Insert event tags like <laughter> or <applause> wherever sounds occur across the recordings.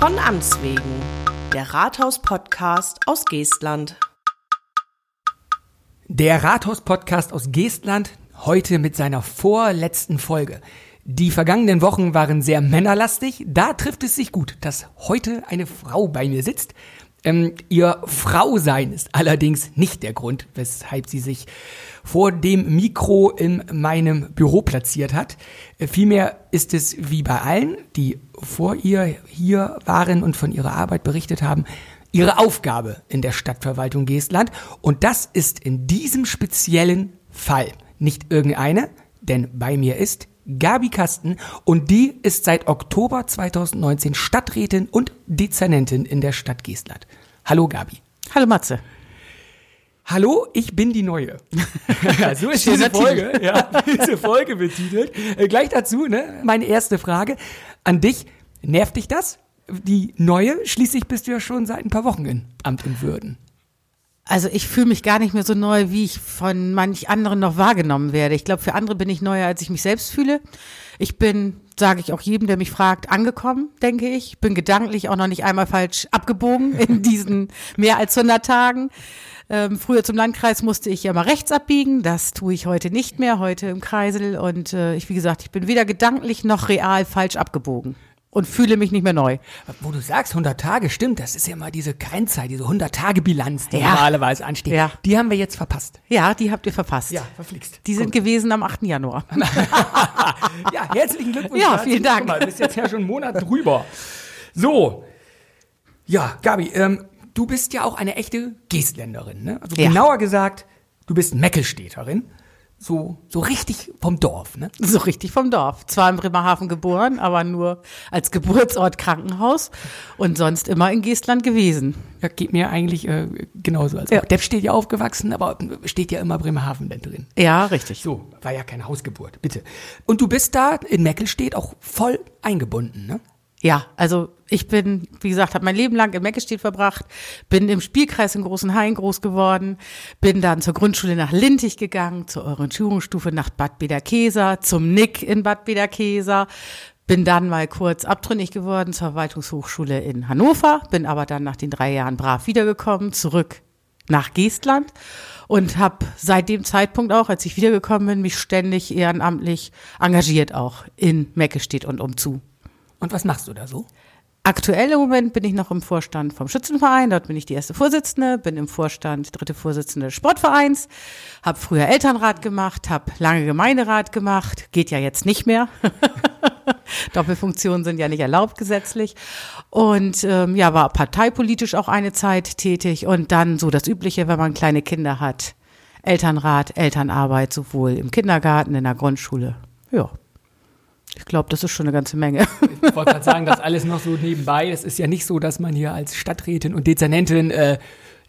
Von Amts wegen. Der Rathaus-Podcast aus Geestland. Der Rathaus-Podcast aus Geestland heute mit seiner vorletzten Folge. Die vergangenen Wochen waren sehr männerlastig. Da trifft es sich gut, dass heute eine Frau bei mir sitzt. Ähm, ihr Frausein ist allerdings nicht der Grund, weshalb sie sich vor dem Mikro in meinem Büro platziert hat. Äh, vielmehr ist es wie bei allen, die vor ihr hier waren und von ihrer Arbeit berichtet haben, ihre Aufgabe in der Stadtverwaltung Geestland. Und das ist in diesem speziellen Fall nicht irgendeine, denn bei mir ist Gabi Kasten und die ist seit Oktober 2019 Stadträtin und Dezernentin in der Stadt Geestland. Hallo Gabi. Hallo Matze. Hallo, ich bin die Neue. <laughs> so ist diese Folge, ja, diese Folge betitelt. Äh, gleich dazu, ne, meine erste Frage an dich. Nervt dich das? Die Neue? Schließlich bist du ja schon seit ein paar Wochen in Amt und Würden. Also ich fühle mich gar nicht mehr so neu, wie ich von manch anderen noch wahrgenommen werde. Ich glaube, für andere bin ich neuer, als ich mich selbst fühle. Ich bin, sage ich auch jedem, der mich fragt, angekommen, denke ich. Bin gedanklich auch noch nicht einmal falsch abgebogen in <laughs> diesen mehr als 100 Tagen. Ähm, früher zum Landkreis musste ich ja mal rechts abbiegen. Das tue ich heute nicht mehr, heute im Kreisel. Und äh, ich, wie gesagt, ich bin weder gedanklich noch real falsch abgebogen und fühle mich nicht mehr neu. Wo du sagst 100 Tage, stimmt, das ist ja mal diese Grenzeit, diese 100-Tage-Bilanz, die Ja. normalerweise ansteht. Ja. Die haben wir jetzt verpasst. Ja, die habt ihr verpasst. Ja, verflixt. Die sind gewesen am 8. Januar. <laughs> Ja, herzlichen Glückwunsch. Ja, vielen Dank. Mal, bist jetzt ja schon einen Monat drüber. So. Ja, Gabi, ähm, du bist ja auch eine echte Geestländerin, ne? Also Ja. genauer gesagt, du bist Meckelstädterin. So, so richtig vom Dorf, ne? So richtig vom Dorf. Zwar in Bremerhaven geboren, aber nur als Geburtsort Krankenhaus und sonst immer in Geestland gewesen. Ja, geht mir eigentlich äh, genauso. Also Ja. Depp steht ja aufgewachsen, aber steht ja immer Bremerhaven denn drin. Ja, richtig. So, war ja keine Hausgeburt, bitte. Und du bist da in Meckelstedt auch voll eingebunden, ne? Ja, also ich bin, wie gesagt, habe mein Leben lang in Meckestedt verbracht, bin im Spielkreis in Großenhain groß geworden, bin dann zur Grundschule nach Lintig gegangen, zur Orientierungsstufe nach Bad Bederkeser, zum Nick in Bad Bederkeser, bin dann mal kurz abtrünnig geworden zur Verwaltungshochschule in Hannover, bin aber dann nach den drei Jahren brav wiedergekommen, zurück nach Geestland und habe seit dem Zeitpunkt auch, als ich wiedergekommen bin, mich ständig ehrenamtlich engagiert auch in Meckestedt und umzu. Und was machst du da so? Aktuell im Moment bin ich noch im Vorstand vom Schützenverein, dort bin ich die erste Vorsitzende, bin im Vorstand dritte Vorsitzende des Sportvereins, habe früher Elternrat gemacht, habe lange Gemeinderat gemacht, geht ja jetzt nicht mehr. <laughs> Doppelfunktionen sind ja nicht erlaubt gesetzlich. Und ähm, ja, war parteipolitisch auch eine Zeit tätig und dann so das Übliche, wenn man kleine Kinder hat. Elternrat, Elternarbeit, sowohl im Kindergarten, in der Grundschule. Ja. Ich glaube, das ist schon eine ganze Menge. Ich wollte gerade sagen, das alles noch so nebenbei. Es ist ja nicht so, dass man hier als Stadträtin und Dezernentin äh,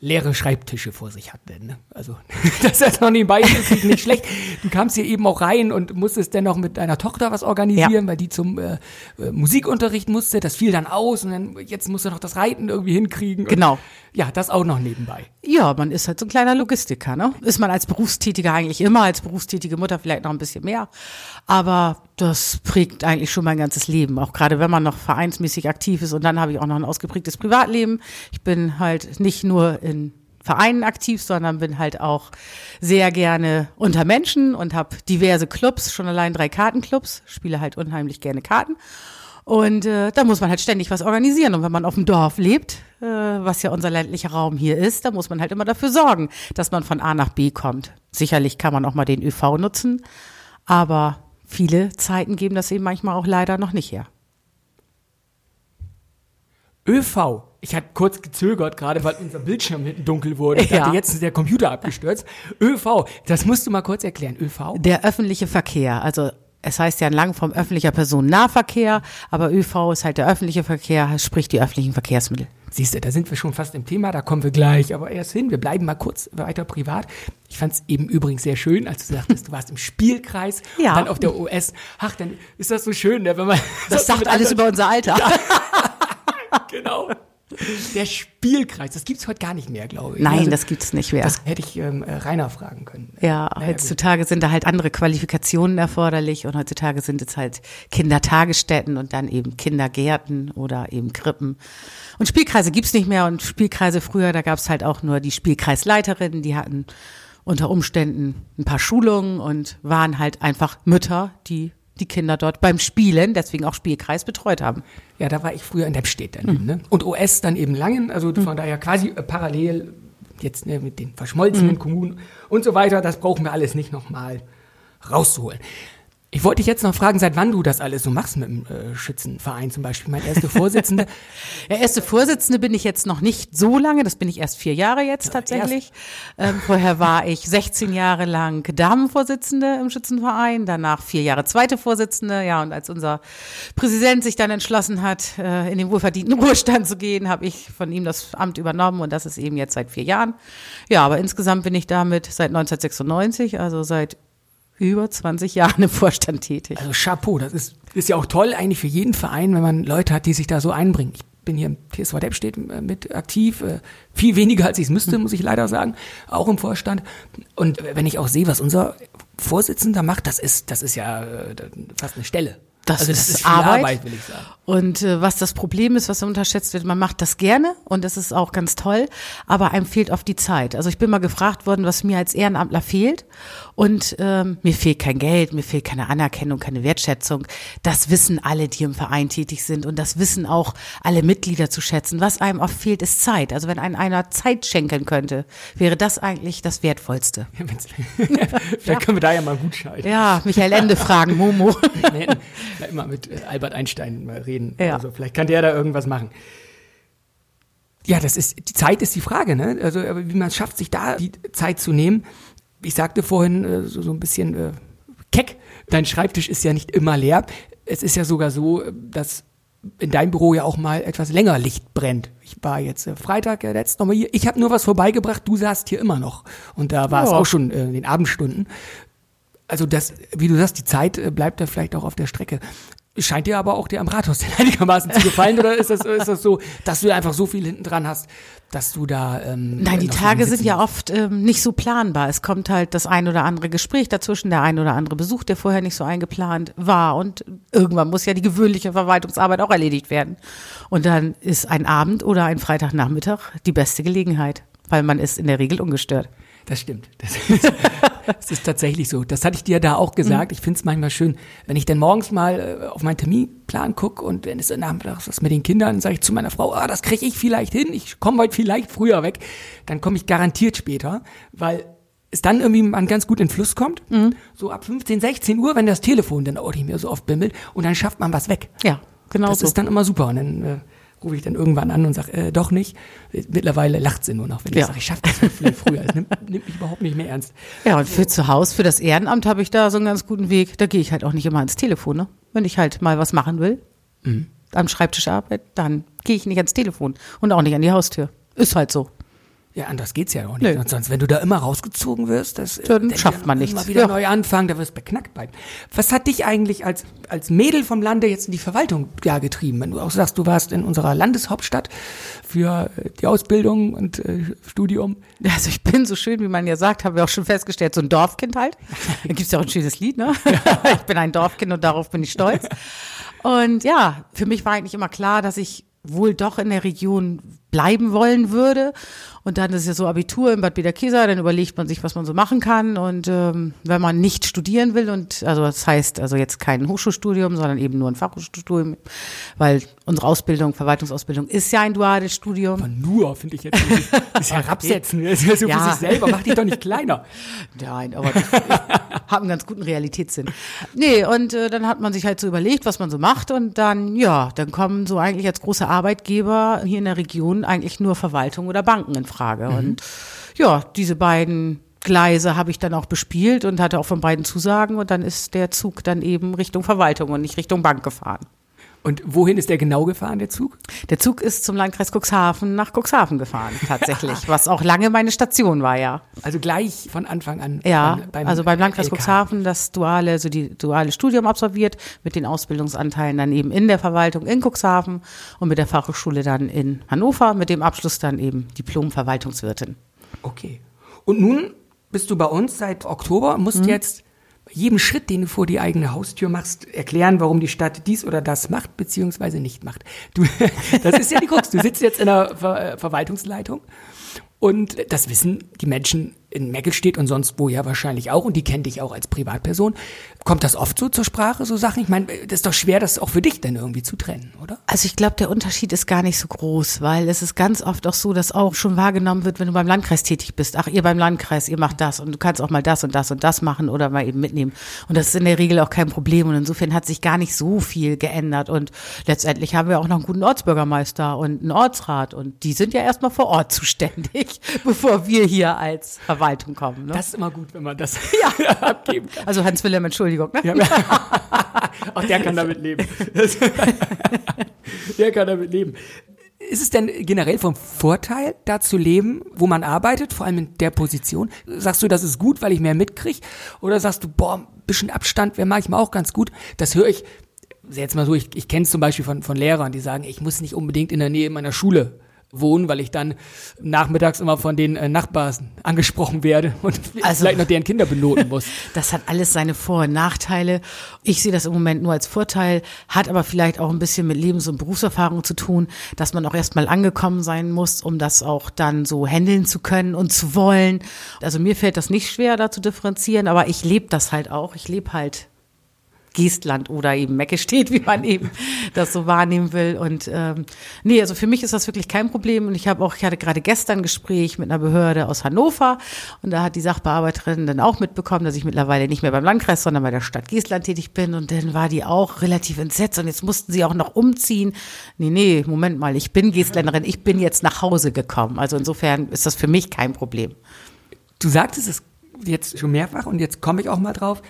leere Schreibtische vor sich hat. Denn, ne? Also, <laughs> das ist noch nebenbei ist nicht schlecht. Du kamst hier eben auch rein und musstest dann noch mit deiner Tochter was organisieren, weil die zum äh, äh, Musikunterricht musste. Das fiel dann aus und dann jetzt musst du noch das Reiten irgendwie hinkriegen. Genau. Ja, das auch noch nebenbei. Ja, man ist halt so ein kleiner Logistiker, ne? Ist man als Berufstätiger eigentlich immer, als berufstätige Mutter vielleicht noch ein bisschen mehr. Aber das prägt eigentlich schon mein ganzes Leben, auch gerade wenn man noch vereinsmäßig aktiv ist. Und dann habe ich auch noch ein ausgeprägtes Privatleben. Ich bin halt nicht nur in Vereinen aktiv, sondern bin halt auch sehr gerne unter Menschen und habe diverse Clubs, schon allein drei Kartenclubs, spiele halt unheimlich gerne Karten. Und äh, da muss man halt ständig was organisieren. Und wenn man auf dem Dorf lebt, äh, was ja unser ländlicher Raum hier ist, da muss man halt immer dafür sorgen, dass man von A nach B kommt. Sicherlich kann man auch mal den ÖV nutzen, aber viele Zeiten geben das eben manchmal auch leider noch nicht her. ÖV. Ich hatte kurz gezögert, gerade weil unser Bildschirm hinten dunkel wurde. Ich Ja. dachte, jetzt ist der Computer abgestürzt. ÖV, das musst du mal kurz erklären. ÖV? Der öffentliche Verkehr, also es heißt ja in Langform öffentlicher Personennahverkehr, aber ÖV ist halt der öffentliche Verkehr, sprich die öffentlichen Verkehrsmittel. Siehst du, da sind wir schon fast im Thema, da kommen wir gleich, aber erst hin. Wir bleiben mal kurz weiter privat. Ich fand es eben übrigens sehr schön, als du sagtest, du warst im Spielkreis <laughs> Ja. und dann auf der OS. Ach, dann ist das so schön, ne, wenn man Das <laughs> sagt alles über unser Alter. <laughs> genau. Der Spielkreis, das gibt's heute gar nicht mehr, glaube ich. Nein, Also, das gibt's nicht mehr. Das hätte ich ähm, äh, Rainer fragen können. Ja, Naja, heutzutage sind da halt andere Qualifikationen erforderlich und heutzutage sind es halt Kindertagesstätten und dann eben Kindergärten oder eben Krippen. Und Spielkreise gibt's nicht mehr und Spielkreise früher, da gab's halt auch nur die Spielkreisleiterinnen, die hatten unter Umständen ein paar Schulungen und waren halt einfach Mütter, die die Kinder dort beim Spielen, deswegen auch Spielkreis, betreut haben. Ja, da war ich früher in Dempstedt dann eben, ne? Und OS dann eben Langen, also von daher quasi äh, parallel jetzt ne, mit den verschmolzenen Kommunen und so weiter. Das brauchen wir alles nicht nochmal rauszuholen. Ich wollte dich jetzt noch fragen, seit wann du das alles so machst mit dem äh, Schützenverein zum Beispiel. Mein erster Vorsitzende. Der <laughs> erste Vorsitzende bin ich jetzt noch nicht so lange, das bin ich erst vier Jahre jetzt tatsächlich. Ähm, vorher war ich 16 Jahre lang Damenvorsitzende im Schützenverein, danach vier Jahre zweite Vorsitzende. Ja, und als unser Präsident sich dann entschlossen hat, äh, in den wohlverdienten Ruhestand zu gehen, habe ich von ihm das Amt übernommen und das ist eben jetzt seit vier Jahren. Ja, aber insgesamt bin ich damit seit 1996, also seit über 20 Jahren im Vorstand tätig. Also Chapeau, das ist, ist ja auch toll eigentlich für jeden Verein, wenn man Leute hat, die sich da so einbringen. Ich bin hier im TSV Deppstedt äh, mit aktiv, äh, viel weniger als ich es müsste, muss ich leider sagen, auch im Vorstand. Und wenn ich auch sehe, was unser Vorsitzender macht, das ist, das ist ja äh, fast eine Stelle. Das also ist viel Arbeit. will ich sagen. Und äh, was das Problem ist, was unterschätzt wird, man macht das gerne und das ist auch ganz toll, aber einem fehlt oft die Zeit. Also ich bin mal gefragt worden, was mir als Ehrenamtler fehlt und ähm, mir fehlt kein Geld, mir fehlt keine Anerkennung, keine Wertschätzung. Das wissen alle, die im Verein tätig sind und das wissen auch alle Mitglieder zu schätzen. Was einem oft fehlt, ist Zeit. Also wenn einem einer Zeit schenken könnte, wäre das eigentlich das Wertvollste. Ja, <laughs> Vielleicht können wir da ja mal gut schalten. Ja, Michael Ende fragen, Momo. <laughs> Vielleicht mal mit äh, Albert Einstein mal reden. Ja. Also vielleicht kann der da irgendwas machen. Ja, das ist, die Zeit ist die Frage, ne? Also, wie man es schafft, sich da die Zeit zu nehmen. Ich sagte vorhin äh, so, so ein bisschen äh, keck, dein Schreibtisch ist ja nicht immer leer. Es ist ja sogar so, äh, dass in deinem Büro ja auch mal etwas länger Licht brennt. Ich war jetzt äh, Freitag äh, letzt noch mal hier. Ich habe nur was vorbeigebracht, du saßt hier immer noch. Und da war es Ja. auch schon äh, in den Abendstunden. Also das, wie du sagst, die Zeit äh, bleibt da vielleicht auch auf der Strecke. Scheint dir aber auch dir am Rathaus denn <laughs> einigermaßen zu gefallen oder ist das, ist das so, dass du einfach so viel hinten dran hast, dass du da ähm, Nein, die Tage sind ja oft ähm, nicht so planbar. Es kommt halt das ein oder andere Gespräch dazwischen, der ein oder andere Besuch, der vorher nicht so eingeplant war. Und irgendwann muss ja die gewöhnliche Verwaltungsarbeit auch erledigt werden. Und dann ist ein Abend oder ein Freitagnachmittag die beste Gelegenheit, weil man ist in der Regel ungestört. Das stimmt. <laughs> Das ist, das ist tatsächlich so. Das hatte ich dir da auch gesagt. Ich finde es manchmal schön, wenn ich dann morgens mal äh, auf meinen Terminplan gucke und wenn es dann nachmittags was mit den Kindern, sage ich zu meiner Frau, ah, das kriege ich vielleicht hin, ich komme heute vielleicht früher weg, dann komme ich garantiert später, weil es dann irgendwie man ganz gut in den Fluss kommt. So ab 15, 16 Uhr, wenn das Telefon dann auch nicht mehr so oft bimmelt und dann schafft man was weg. Ja, genau das so. ist dann immer super. Und dann äh, rufe ich dann irgendwann an und sage, äh, doch nicht. Mittlerweile lacht sie nur noch, wenn ich Ja. sage, ich schaffe das viel, viel früher. Es nimmt, nimmt mich überhaupt nicht mehr ernst. Ja, und für zu Hause, für das Ehrenamt habe ich da so einen ganz guten Weg. Da gehe ich halt auch nicht immer ans Telefon, ne? Wenn ich halt mal was machen will, am Schreibtisch arbeite, dann gehe ich nicht ans Telefon und auch nicht an die Haustür. Ist halt so. Ja, anders geht's ja auch nicht. Und sonst, wenn du da immer rausgezogen wirst, das äh, Dann schafft man nichts. Immer wieder Ja. neu anfangen, da wirst du beknackt bleiben. Was hat dich eigentlich als, als Mädel vom Lande jetzt in die Verwaltung ja, getrieben? Wenn du auch sagst, du warst in unserer Landeshauptstadt für äh, die Ausbildung und äh, Studium. Also ich bin so schön, wie man ja sagt, haben wir auch schon festgestellt, so ein Dorfkind halt. <laughs> Da gibt's ja auch ein schönes Lied, ne? <laughs> Ich bin ein Dorfkind und darauf bin ich stolz. Und ja, für mich war eigentlich immer klar, dass ich wohl doch in der Region bleiben wollen würde. Und dann ist ja so Abitur in Bad Bederkesa, dann überlegt man sich, was man so machen kann. Und ähm, wenn man nicht studieren will, und also das heißt also jetzt kein Hochschulstudium, sondern eben nur ein Fachhochschulstudium, weil unsere Ausbildung, Verwaltungsausbildung ist ja ein duales Studium. Aber nur, finde ich jetzt, das ist <laughs> herabsetzen. Das ist ja so Ja. für sich selber, mach dich doch nicht kleiner. Nein, aber ich, <laughs> ich habe einen ganz guten Realitätssinn. Nee, und äh, dann hat man sich halt so überlegt, was man so macht und dann, ja, dann kommen so eigentlich als große Arbeitgeber hier in der Region eigentlich nur Verwaltung oder Banken in Frage. Und ja, diese beiden Gleise habe ich dann auch bespielt und hatte auch von beiden Zusagen und dann ist der Zug dann eben Richtung Verwaltung und nicht Richtung Bank gefahren. Und wohin ist der genau gefahren, der Zug? Der Zug ist zum Landkreis Cuxhaven nach Cuxhaven gefahren, tatsächlich, <laughs> was auch lange meine Station war, ja. Also gleich von Anfang an. Ja, beim- beim also beim Landkreis LK. Cuxhaven das duale, also die duale Studium absolviert, mit den Ausbildungsanteilen dann eben in der Verwaltung in Cuxhaven und mit der Fachhochschule dann in Hannover, mit dem Abschluss dann eben Diplom-Verwaltungswirtin. Okay. Und nun bist du bei uns seit Oktober und Mhm. musst jetzt jedem Schritt, den du vor die eigene Haustür machst, erklären, warum die Stadt dies oder das macht, beziehungsweise nicht macht. Du, <laughs> das ist ja die Krux. Du sitzt jetzt in der Ver Verwaltungsleitung und das wissen die Menschen in Meckelstedt und sonst wo ja wahrscheinlich auch und die kennen dich auch als Privatperson. Kommt das oft so zur Sprache, so Sachen? Ich meine, das ist doch schwer, das auch für dich dann irgendwie zu trennen, oder? Also ich glaube, der Unterschied ist gar nicht so groß, weil es ist ganz oft auch so, dass auch schon wahrgenommen wird, wenn du beim Landkreis tätig bist. Ach, ihr beim Landkreis, ihr macht das und du kannst auch mal das und das und das machen oder mal eben mitnehmen. Und das ist in der Regel auch kein Problem. Und insofern hat sich gar nicht so viel geändert. Und letztendlich haben wir auch noch einen guten Ortsbürgermeister und einen Ortsrat. Und die sind ja erstmal vor Ort zuständig, <laughs> bevor wir hier als Verwaltung kommen. Ne? Das ist immer gut, wenn man das <laughs> <laughs> abgeben kann. also Hans Wilhelm, Entschuldigung. Ne? Ja, <laughs> auch der kann damit leben. der kann damit leben. Ist es denn generell vom Vorteil, da zu leben, wo man arbeitet, vor allem in der Position? Sagst du, das ist gut, weil ich mehr mitkriege? Oder sagst du, boah, ein bisschen Abstand wäre manchmal auch ganz gut? Das höre ich jetzt mal so, ich, ich kenne es zum Beispiel von, von Lehrern, die sagen, ich muss nicht unbedingt in der Nähe meiner Schule wohnen, weil ich dann nachmittags immer von den äh, Nachbarn angesprochen werde <laughs> und Also- vielleicht noch deren Kinder benoten muss. <laughs> Das hat alles seine Vor- und Nachteile. Ich sehe das im Moment nur als Vorteil, hat aber vielleicht auch ein bisschen mit Lebens- und Berufserfahrung zu tun, dass man auch erstmal angekommen sein muss, um das auch dann so handeln zu können und zu wollen. Also mir fällt das nicht schwer, da zu differenzieren, aber ich lebe das halt auch. Ich lebe halt Geestland oder eben Meckestedt, wie man eben das so wahrnehmen will. Und ähm, nee, also für mich ist das wirklich kein Problem. Und ich habe auch, ich hatte gerade gestern ein Gespräch mit einer Behörde aus Hannover und da hat die Sachbearbeiterin dann auch mitbekommen, dass ich mittlerweile nicht mehr beim Landkreis, sondern bei der Stadt Geestland tätig bin. Und dann war die auch relativ entsetzt und jetzt mussten sie auch noch umziehen. Nee, nee, Moment mal, ich bin Geestländerin, ich bin jetzt nach Hause gekommen. Also insofern ist das für mich kein Problem. Du sagtest es jetzt schon mehrfach und jetzt komme ich auch mal drauf.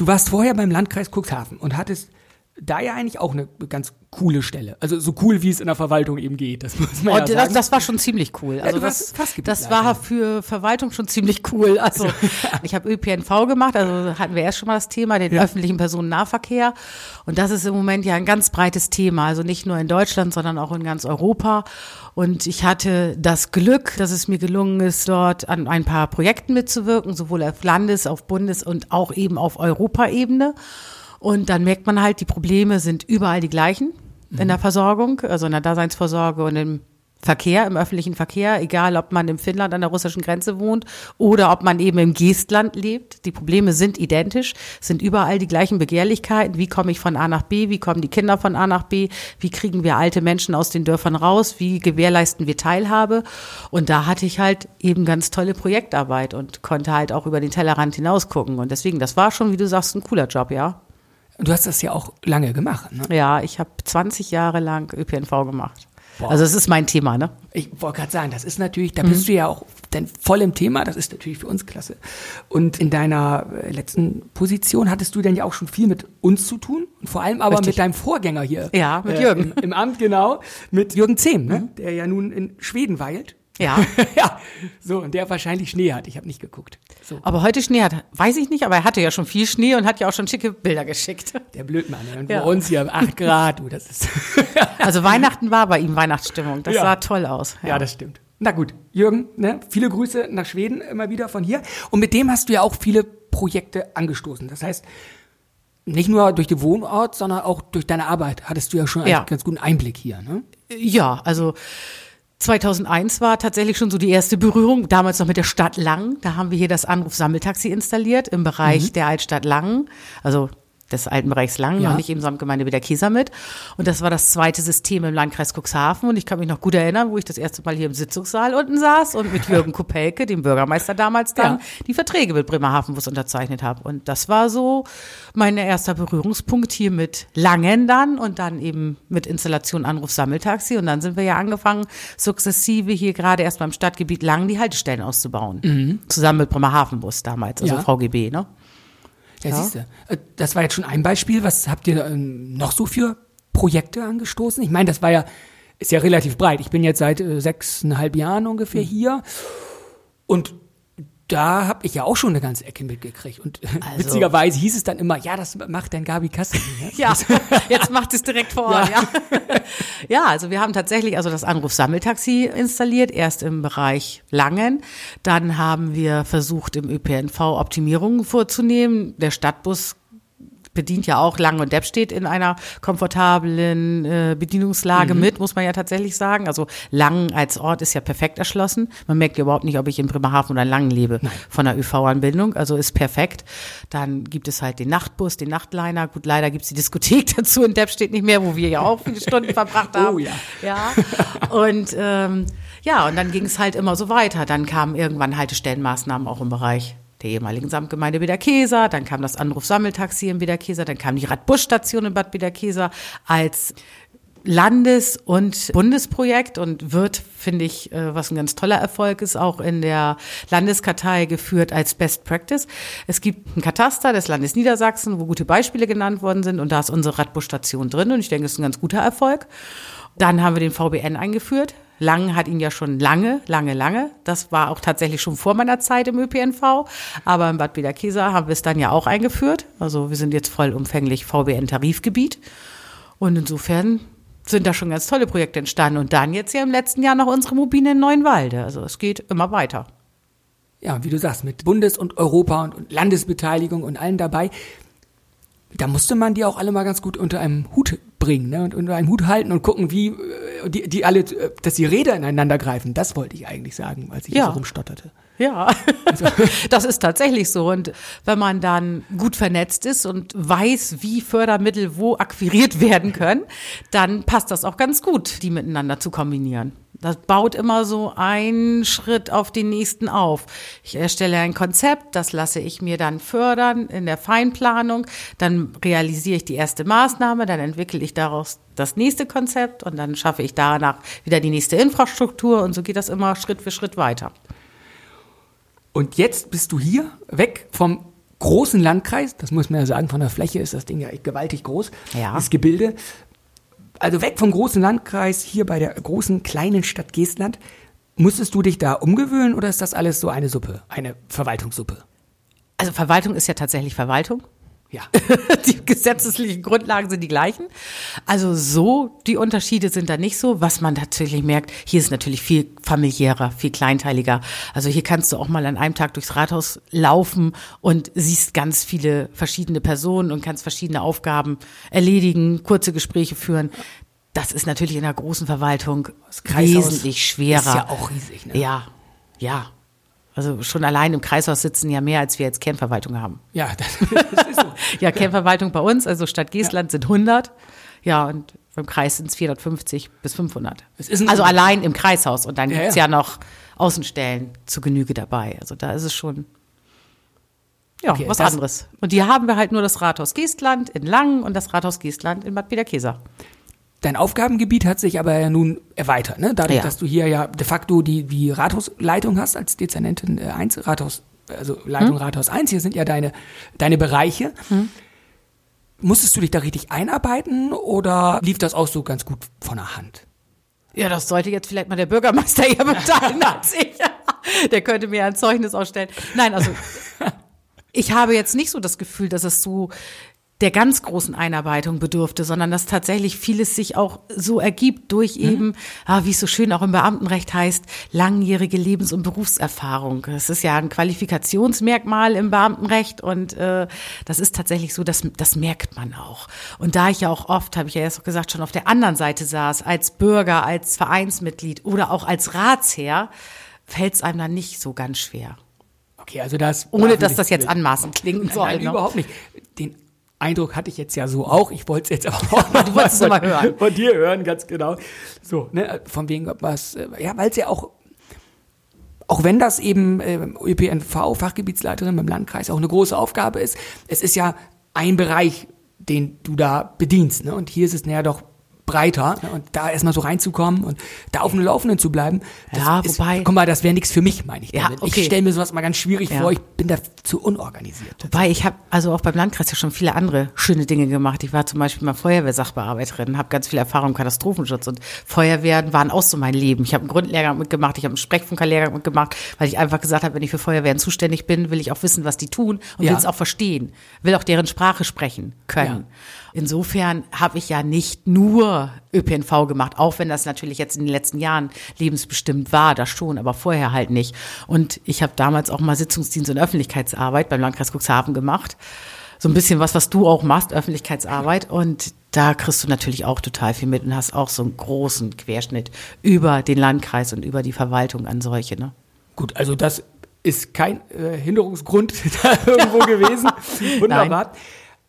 Du warst vorher beim Landkreis Cuxhaven und hattest da ja eigentlich auch eine ganz coole Stelle. Also so cool, wie es in der Verwaltung eben geht. Das muss man Und ja das, sagen. das war schon ziemlich cool. Also warst das, das war für Verwaltung schon ziemlich cool. Also <laughs> ich habe ÖPNV gemacht, also hatten wir erst schon mal das Thema, den Ja. öffentlichen Personennahverkehr. Und das ist im Moment ja ein ganz breites Thema, also nicht nur in Deutschland, sondern auch in ganz Europa. Und ich hatte das Glück, dass es mir gelungen ist, dort an ein paar Projekten mitzuwirken, sowohl auf Landes-, auf Bundes- und auch eben auf Europaebene. Und dann merkt man halt, die Probleme sind überall die gleichen in der Versorgung, also in der Daseinsvorsorge und im Verkehr, im öffentlichen Verkehr, egal ob man in Finnland an der russischen Grenze wohnt oder ob man eben im Geestland lebt. Die Probleme sind identisch, sind überall die gleichen Begehrlichkeiten. Wie komme ich von A nach B? Wie kommen die Kinder von A nach B? Wie kriegen wir alte Menschen aus den Dörfern raus? Wie gewährleisten wir Teilhabe? Und da hatte ich halt eben ganz tolle Projektarbeit und konnte halt auch über den Tellerrand hinaus gucken. Und deswegen, das war schon, wie du sagst, ein cooler Job, ja. Du hast das ja auch lange gemacht. Ne? Ja, ich habe 20 Jahre lang ÖPNV gemacht. Also es ist mein Thema, ne? Ich wollte gerade sagen, das ist natürlich, Mhm. da bist du ja auch dann voll im Thema, das ist natürlich für uns klasse. Und in deiner äh, letzten Position hattest du denn ja auch schon viel mit uns zu tun und vor allem aber Richtig. mit deinem Vorgänger hier. Ja, mit Jürgen. Im, Im Amt, genau, mit Jürgen Zehm, ne? der ja nun in Schweden weilt. Ja. <laughs> ja, so, und der wahrscheinlich Schnee hat. Ich habe nicht geguckt. So, Aber heute Schnee hat, weiß ich nicht, aber er hatte ja schon viel Schnee und hat ja auch schon schicke Bilder geschickt. der Blödmann. ne? Und Ja. bei uns hier 8 Grad, du, das ist. <laughs> Also Weihnachten war bei ihm Weihnachtsstimmung. Das Ja. sah toll aus. Ja, das stimmt. Na gut, Jürgen, ne, viele Grüße nach Schweden immer wieder von hier. Und mit dem hast du ja auch viele Projekte angestoßen. Das heißt, nicht nur durch den Wohnort, sondern auch durch deine Arbeit hattest du ja schon Ja. einen ganz guten Einblick hier. Ne? Ja, also 2001 war tatsächlich schon so die erste Berührung, damals noch mit der Stadt Langen. Da haben wir hier das Anruf-Sammeltaxi installiert im Bereich der Altstadt Langen, also des alten Bereichs Langen, Ja. noch nicht im Samtgemeinde Wiederkeser mit. Und das war das zweite System im Landkreis Cuxhaven. Und ich kann mich noch gut erinnern, wo ich das erste Mal hier im Sitzungssaal unten saß und mit Jürgen Kupelke, dem Bürgermeister damals dann, Ja. die Verträge mit Bremerhavenbus unterzeichnet habe. Und das war so mein erster Berührungspunkt hier mit Langen dann und dann eben mit Installation Anruf Sammeltaxi. Und dann sind wir ja angefangen, sukzessive hier gerade erst beim Stadtgebiet Langen die Haltestellen auszubauen. Zusammen mit Bremerhavenbus damals, also Ja. VGB, ne? Ja, Ja. siehst du. Äh, Das war jetzt schon ein Beispiel. Was habt ihr ähm, noch so für Projekte angestoßen? Ich meine, das war ja, ist ja relativ breit. Ich bin jetzt seit äh, sechseinhalb Jahren ungefähr hier und da habe ich ja auch schon eine ganze Ecke mitgekriegt. Und <laughs> Also- witzigerweise hieß es dann immer, ja, das macht dann Gabi Kassel. <laughs> Ja, <laughs> jetzt macht es direkt vor Ort, ja. Ja, also wir haben tatsächlich also das Anruf-Sammeltaxi installiert, erst im Bereich Langen. Dann haben wir versucht, im ÖPNV Optimierungen vorzunehmen. Der Stadtbus bedient ja auch Lang und Depp steht in einer komfortablen äh, Bedienungslage mit, muss man ja tatsächlich sagen. Also Lang als Ort ist ja perfekt erschlossen. Man merkt ja überhaupt nicht, ob ich in Bremerhaven oder in Langen lebe von der ÖV-Anbindung. Also ist perfekt. Dann gibt es halt den Nachtbus, den Nachtliner. Gut, leider gibt's die Diskothek <laughs> dazu in Depp steht nicht mehr, wo wir ja auch viele Stunden verbracht <laughs> haben. Oh ja. Ja. Und ähm, ja, und dann ging es halt immer so weiter. Dann kamen irgendwann Haltestellenmaßnahmen auch im Bereich der ehemaligen Samtgemeinde Biederkeser, dann kam das Anruf-Sammeltaxi in Biederkeser, dann kam die Radbusstation in Bad Biederkeser als Landes- und Bundesprojekt und wird, finde ich, äh, was ein ganz toller Erfolg ist, auch in der Landeskartei geführt als Best Practice. Es gibt ein Kataster des Landes Niedersachsen, wo gute Beispiele genannt worden sind und da ist unsere Radbusstation drin und ich denke, es ist ein ganz guter Erfolg. Dann haben wir den VBN eingeführt. Lang hat ihn ja schon lange, lange, lange. Das war auch tatsächlich schon vor meiner Zeit im ÖPNV. Aber in Bad Biederkesa haben wir es dann ja auch eingeführt. Also wir sind jetzt vollumfänglich VBN-Tarifgebiet. Und insofern sind da schon ganz tolle Projekte entstanden. Und dann jetzt ja im letzten Jahr noch unsere Mobile in Neuenwalde. Also es geht immer weiter. Ja, wie du sagst, mit Bundes- und Europa- und, Landesbeteiligung und allen dabei. Da musste man die auch alle mal ganz gut unter einem Hut bringen ne? und unter einem Hut halten und gucken, wie äh, die, die alle, äh, dass die Räder ineinander greifen. Das wollte ich eigentlich sagen, als ich Ja. so rumstotterte. Ja, <laughs> das ist tatsächlich so. Und wenn man dann gut vernetzt ist und weiß, wie Fördermittel wo akquiriert werden können, dann passt das auch ganz gut, die miteinander zu kombinieren. Das baut immer so einen Schritt auf den nächsten auf. Ich erstelle ein Konzept, das lasse ich mir dann fördern in der Feinplanung, dann realisiere ich die erste Maßnahme, dann entwickle ich daraus das nächste Konzept und dann schaffe ich danach wieder die nächste Infrastruktur und so geht das immer Schritt für Schritt weiter. Und jetzt bist du hier, weg vom großen Landkreis. Das muss man ja sagen, von der Fläche ist das Ding ja echt gewaltig groß. Ja. Das Gebilde. Also weg vom großen Landkreis, hier bei der großen kleinen Stadt Geestland. Musstest du dich da umgewöhnen oder ist das alles so eine Suppe, eine Verwaltungssuppe? Also Verwaltung ist ja tatsächlich Verwaltung. Ja. <laughs> Die gesetzlichen Grundlagen sind die gleichen. Also so, die Unterschiede sind da nicht so. Was man tatsächlich merkt, hier ist natürlich viel familiärer, viel kleinteiliger. Also hier kannst du auch mal an einem Tag durchs Rathaus laufen und siehst ganz viele verschiedene Personen und kannst verschiedene Aufgaben erledigen, kurze Gespräche führen. Das ist natürlich in der großen Verwaltung wesentlich schwerer. ist ja auch riesig, ne? Ja, ja. Also schon allein im Kreishaus sitzen ja mehr, als wir jetzt Kernverwaltung haben. Ja, das, <laughs> das ist so. Ja, Kernverwaltung bei uns, also Stadt Geestland sind 100. Ja, und im Kreis sind es 450 bis 500. Es ist ein- also allein im Kreishaus. Und dann Ja, gibt's ja. ja noch Außenstellen zu Genüge dabei. Also da ist es schon, ja, Okay, was anderes. Und hier haben wir halt nur das Rathaus Geestland in Langen und das Rathaus Geestland in Bad Biederkesa. Dein Aufgabengebiet hat sich aber ja nun erweitert, ne? Dadurch, Ja. dass du hier ja de facto die, die Rathausleitung hast als Dezernentin äh, 1, Rathaus, also Leitung Rathaus 1, hier sind ja deine, deine Bereiche. Musstest du dich da richtig einarbeiten oder lief das auch so ganz gut von der Hand? Ja, das sollte jetzt vielleicht mal der Bürgermeister hier mitteilen <laughs> als ich. Der könnte mir ein Zeugnis ausstellen. Nein, also ich habe jetzt nicht so das Gefühl, dass es so der ganz großen Einarbeitung bedurfte, sondern dass tatsächlich vieles sich auch so ergibt durch eben, ah, wie es so schön auch im Beamtenrecht heißt, langjährige Lebens- und Berufserfahrung. Das ist ja ein Qualifikationsmerkmal im Beamtenrecht und äh, das ist tatsächlich so, dass das merkt man auch. Und da ich ja auch oft, habe ich ja erst auch gesagt, schon auf der anderen Seite saß, als Bürger, als Vereinsmitglied oder auch als Ratsherr, fällt es einem dann nicht so ganz schwer. Okay, also das. Ohne dass das jetzt anmaßend klingen Nein, soll. nein, ne? überhaupt nicht. Den Eindruck hatte ich jetzt ja so auch. Ich wollte es jetzt aber auch noch Du es <laughs> von, mal hören. Von dir hören, ganz genau. So, ne, von wegen was, äh, ja, weil es ja auch, auch wenn das eben äh, ÖPNV, Fachgebietsleiterin beim Landkreis, auch eine große Aufgabe ist, es ist ja ein Bereich, den du da bedienst, ne? Und hier ist es näher doch breiter. Ne? Und da erstmal so reinzukommen und da auf dem Laufenden zu bleiben. Ja, ist, wobei- Guck mal, das wäre nichts für mich, meine ich Ja, damit. okay. Ich stelle mir sowas mal ganz schwierig Ja. vor. Ich bin da zu unorganisiert. Wobei ich habe also auch beim Landkreis ja schon viele andere schöne Dinge gemacht. Ich war zum Beispiel mal Feuerwehrsachbearbeiterin, habe ganz viel Erfahrung im Katastrophenschutz und Feuerwehren waren auch so mein Leben. Ich habe einen Grundlehrgang mitgemacht, ich habe einen Sprechfunkerlehrgang mitgemacht, weil ich einfach gesagt habe, wenn ich für Feuerwehren zuständig bin, will ich auch wissen, was die tun und Ja. will es auch verstehen, will auch deren Sprache sprechen können. Insofern habe ich ja nicht nur ÖPNV gemacht, auch wenn das natürlich jetzt in den letzten Jahren lebensbestimmt war, das schon, aber vorher halt nicht. Und ich habe damals auch mal Sitzungsdienst und Öffentlichkeitsarbeit beim Landkreis Cuxhaven gemacht. So ein bisschen was, was du auch machst, Öffentlichkeitsarbeit. Und da kriegst du natürlich auch total viel mit und hast auch so einen großen Querschnitt über den Landkreis und über die Verwaltung an solche. Ne? Gut, also das ist kein äh, Hinderungsgrund <laughs> da irgendwo gewesen. <laughs> Wunderbar.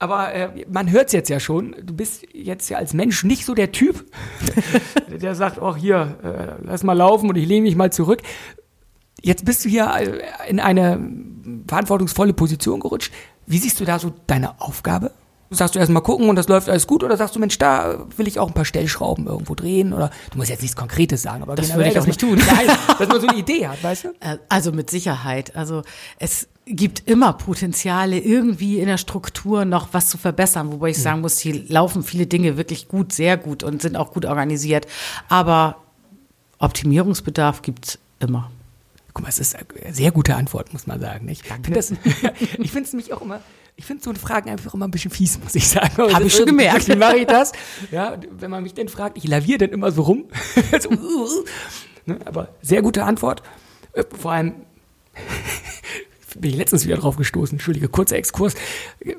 Aber äh, man hört es jetzt ja schon, du bist jetzt ja als Mensch nicht so der Typ, <laughs> der sagt, oh hier, äh, lass mal laufen und ich lehne mich mal zurück. Jetzt bist du hier äh, in eine verantwortungsvolle Position gerutscht. Wie siehst du da so deine Aufgabe? Sagst du erst mal gucken und das läuft alles gut oder sagst du, Mensch, da will ich auch ein paar Stellschrauben irgendwo drehen oder du musst jetzt nichts Konkretes sagen, aber Das generell, würde ich auch nicht tun. <laughs> Nein, dass man so eine Idee hat, weißt du? Äh, Also mit Sicherheit. Also es gibt immer Potenziale, irgendwie in der Struktur noch was zu verbessern, wobei ich sagen muss, hier laufen viele Dinge wirklich gut, sehr gut und sind auch gut organisiert. Aber Optimierungsbedarf gibt's immer. Guck mal, es ist eine sehr gute Antwort, muss man sagen. Ich finde es mich <laughs> auch immer, ich finde so eine Fragen einfach immer ein bisschen fies, muss ich sagen. Aber Hab das ich schon gemerkt. <laughs> Wie mache ich das? Ja, wenn man mich denn fragt, ich laviere dann immer so rum. <laughs> so, uh, uh. Ne, Aber sehr gute Antwort. Äh, Vor allem bin ich letztens wieder drauf gestoßen. Entschuldige, kurzer Exkurs.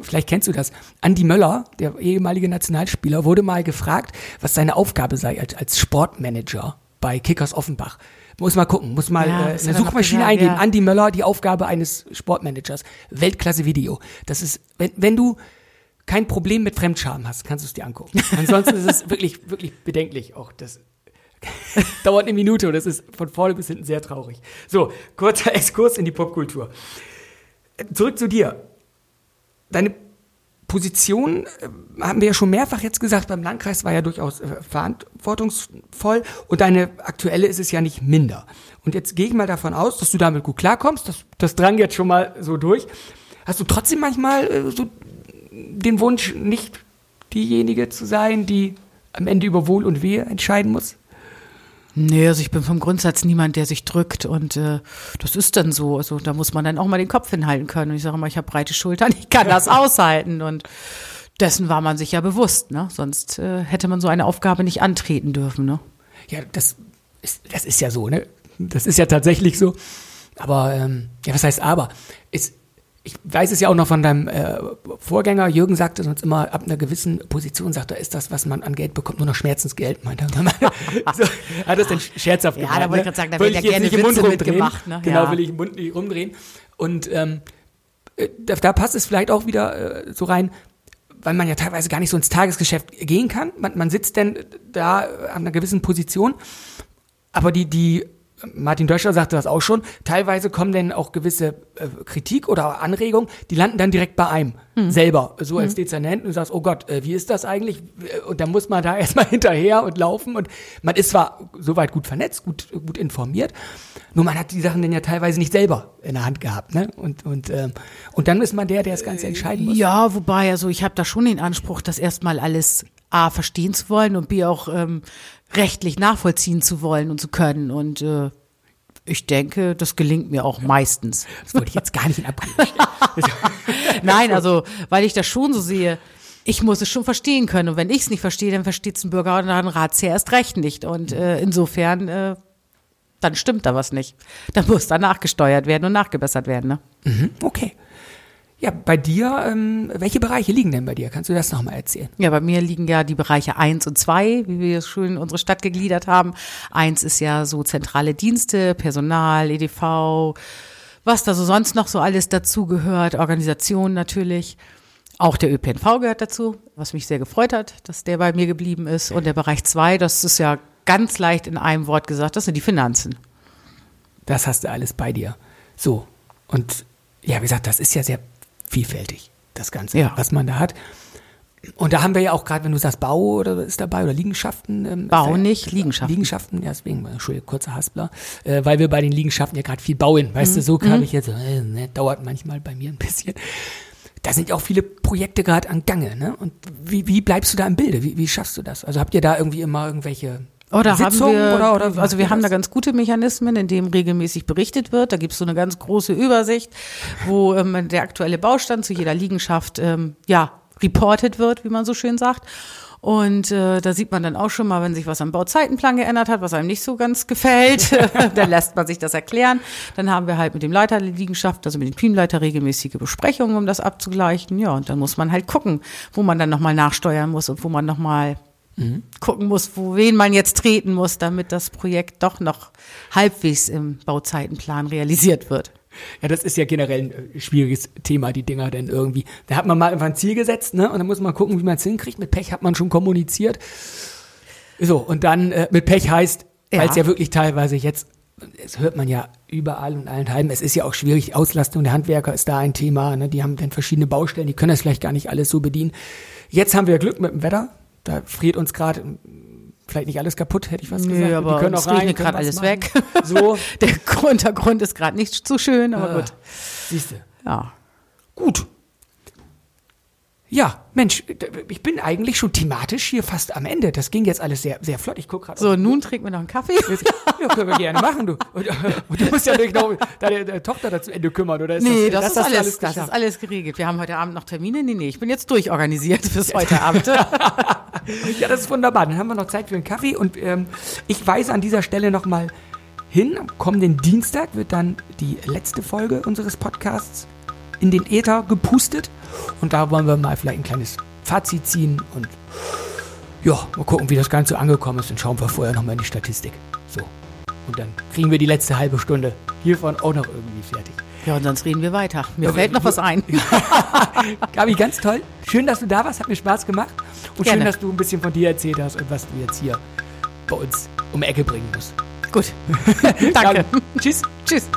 Vielleicht kennst du das. Andi Möller, der ehemalige Nationalspieler, wurde mal gefragt, was seine Aufgabe sei als, als Sportmanager bei Kickers Offenbach. Muss mal gucken, muss mal Ja, äh, eine Suchmaschine gesagt, eingeben. ja. Andi Möller, die Aufgabe eines Sportmanagers. Weltklasse Video. Das ist, wenn, wenn du kein Problem mit Fremdscham hast, kannst du es dir angucken. Ansonsten ist es wirklich, wirklich bedenklich. Auch das <laughs> dauert eine Minute und das ist von vorne bis hinten sehr traurig. So, kurzer Exkurs in die Popkultur. Zurück zu dir. Deine Position, äh, haben wir ja schon mehrfach jetzt gesagt, beim Landkreis war ja durchaus äh, verantwortungsvoll und deine aktuelle ist es ja nicht minder. Und jetzt gehe ich mal davon aus, dass du damit gut klarkommst, das, das drang jetzt schon mal so durch. Hast du trotzdem manchmal äh, so den Wunsch, nicht diejenige zu sein, die am Ende über Wohl und Wehe entscheiden muss? Nee, also ich bin vom Grundsatz niemand, der sich drückt und äh, das ist dann so. Also da muss man dann auch mal den Kopf hinhalten können. Und ich sage immer, ich habe breite Schultern, <laughs> ich kann das aushalten und dessen war man sich ja bewusst, ne? Sonst äh, hätte man so eine Aufgabe nicht antreten dürfen, ne? Ja, das ist, das ist ja so, ne? Das ist ja tatsächlich so. Aber, ähm, ja, was heißt aber? Ist, ich weiß es ja auch noch von deinem äh, Vorgänger, Jürgen sagte sonst immer, ab einer gewissen Position sagt er, ist das, was man an Geld bekommt, nur noch Schmerzensgeld, meint er. <laughs> so, hat das denn scherzhaft Ja, gemeint, da wollte ich ne? grad sagen, da werden ich ja gerne nicht im Mund rumdrehen. mitgemacht, ne? Genau, Ja. will ich im Mund nicht rumdrehen. Und ähm, äh, da, da passt es vielleicht auch wieder äh, so rein, weil man ja teilweise gar nicht so ins Tagesgeschäft gehen kann. Man, man sitzt denn da an einer gewissen Position, aber die, die, Martin Döscher sagte das auch schon, teilweise kommen dann auch gewisse äh, Kritik oder Anregungen, die landen dann direkt bei einem selber, so als Dezernent und du sagst, oh Gott, äh, wie ist das eigentlich? Äh, Und dann muss man da <laughs> erstmal hinterher und laufen und man ist zwar soweit gut vernetzt, gut, gut informiert, nur man hat die Sachen dann ja teilweise nicht selber in der Hand gehabt, ne? Und, und, ähm, und dann ist man der, der das Ganze entscheiden muss. Ja, wobei, also ich habe da schon den Anspruch, das erstmal alles A verstehen zu wollen und B auch ähm, rechtlich nachvollziehen zu wollen und zu können. Und äh, ich denke, das gelingt mir auch meistens. Das wollte ich jetzt gar nicht in Abrede stellen. Nein, also weil ich das schon so sehe, ich muss es schon verstehen können. Und wenn ich es nicht verstehe, dann versteht es ein Bürger oder ein Ratsherr erst recht nicht. Und äh, insofern, äh, dann stimmt da was nicht. Dann muss da nachgesteuert werden und nachgebessert werden. Ne? Mhm, okay. Ja, bei dir, ähm, welche Bereiche liegen denn bei dir? Kannst du das nochmal erzählen? Ja, bei mir liegen ja die Bereiche eins und zwei, wie wir es schön in unsere Stadt gegliedert haben. Eins ist ja so zentrale Dienste, Personal, EDV, was da so sonst noch so alles dazugehört, Organisation natürlich. Auch der ÖPNV gehört dazu, was mich sehr gefreut hat, dass der bei mir geblieben ist. Und der Bereich zwei, das ist ja ganz leicht in einem Wort gesagt, das sind die Finanzen. Das hast du alles bei dir. So. Und ja, wie gesagt, das ist ja sehr vielfältig, das Ganze, Ja. was man da hat. Und da haben wir ja auch gerade, wenn du sagst Bau oder ist dabei oder Liegenschaften. Ähm, Bau ja- nicht, Liegenschaften. Liegenschaften, ja, deswegen, Entschuldigung, kurzer Haspler, äh, weil wir bei den Liegenschaften ja gerade viel bauen. Weißt Mhm. du, so kam ich jetzt, äh, ne, dauert manchmal bei mir ein bisschen. Da sind ja auch viele Projekte gerade an Gange, ne? Und wie, wie bleibst du da im Bilde? Wie, wie schaffst du das? Also habt ihr da irgendwie immer irgendwelche Oder haben Sitzungen wir, oder, oder also wir haben da das? ganz gute Mechanismen, in dem regelmäßig berichtet wird. Da gibt es so eine ganz große Übersicht, wo ähm, der aktuelle Baustand zu jeder Liegenschaft ähm, ja reported wird, wie man so schön sagt. Und äh, da sieht man dann auch schon mal, wenn sich was am Bauzeitenplan geändert hat, was einem nicht so ganz gefällt, <laughs> <laughs> dann lässt man sich das erklären. Dann haben wir halt mit dem Leiter der Liegenschaft, also mit dem Teamleiter, regelmäßige Besprechungen, um das abzugleichen. Ja, und dann muss man halt gucken, wo man dann nochmal nachsteuern muss und wo man nochmal gucken muss, wo wen man jetzt treten muss, damit das Projekt doch noch halbwegs im Bauzeitenplan realisiert wird. Ja, das ist ja generell ein äh, schwieriges Thema, die Dinger denn irgendwie. Da hat man mal einfach ein Ziel gesetzt, ne? Und dann muss man gucken, wie man es hinkriegt. Mit Pech hat man schon kommuniziert. So, und dann äh, mit Pech heißt, Ja. weil es ja wirklich teilweise jetzt, das hört man ja überall und allenthalben, es ist ja auch schwierig, Auslastung der Handwerker ist da ein Thema, ne? Die haben dann verschiedene Baustellen, die können das vielleicht gar nicht alles so bedienen. Jetzt haben wir Glück mit dem Wetter. Da friert uns gerade vielleicht nicht alles kaputt, hätte ich Nö, gesagt. aber die können auch rein, gerade was alles machen. weg. <laughs> So, Der Untergrund ist gerade nicht so schön, aber Ah. gut. siehst du. Ja. Gut. Ja, Mensch, ich bin eigentlich schon thematisch hier fast am Ende. Das ging jetzt alles sehr, sehr flott. Ich gucke gerade. So, nun trinken wir noch einen Kaffee. Ja, können wir gerne machen, du. Und, und du musst ja nicht noch deine, deine Tochter dazu Ende kümmern, oder ist Nee, das, das, ist hast du alles, das ist alles geregelt. Wir haben heute Abend noch Termine. Nee, nee, ich bin jetzt durchorganisiert <laughs> fürs heute Abend. <laughs> <laughs> Ja, das ist wunderbar. Dann haben wir noch Zeit für einen Kaffee und ähm, ich weise an dieser Stelle nochmal hin. Am kommenden Dienstag wird dann die letzte Folge unseres Podcasts in den Äther gepustet und da wollen wir mal vielleicht ein kleines Fazit ziehen und ja, mal gucken, wie das Ganze angekommen ist und schauen wir vorher nochmal in die Statistik. So. Und dann kriegen wir die letzte halbe Stunde hiervon auch noch irgendwie fertig. Ja, und sonst reden wir weiter. Mir fällt noch was <laughs> ein. Gabi, ganz toll. Schön, dass du da warst. Hat mir Spaß gemacht. Und Gerne. schön, dass du ein bisschen von dir erzählt hast und was du jetzt hier bei uns um Ecke bringen musst. Gut. <laughs> Danke. Tschüss. Tschüss.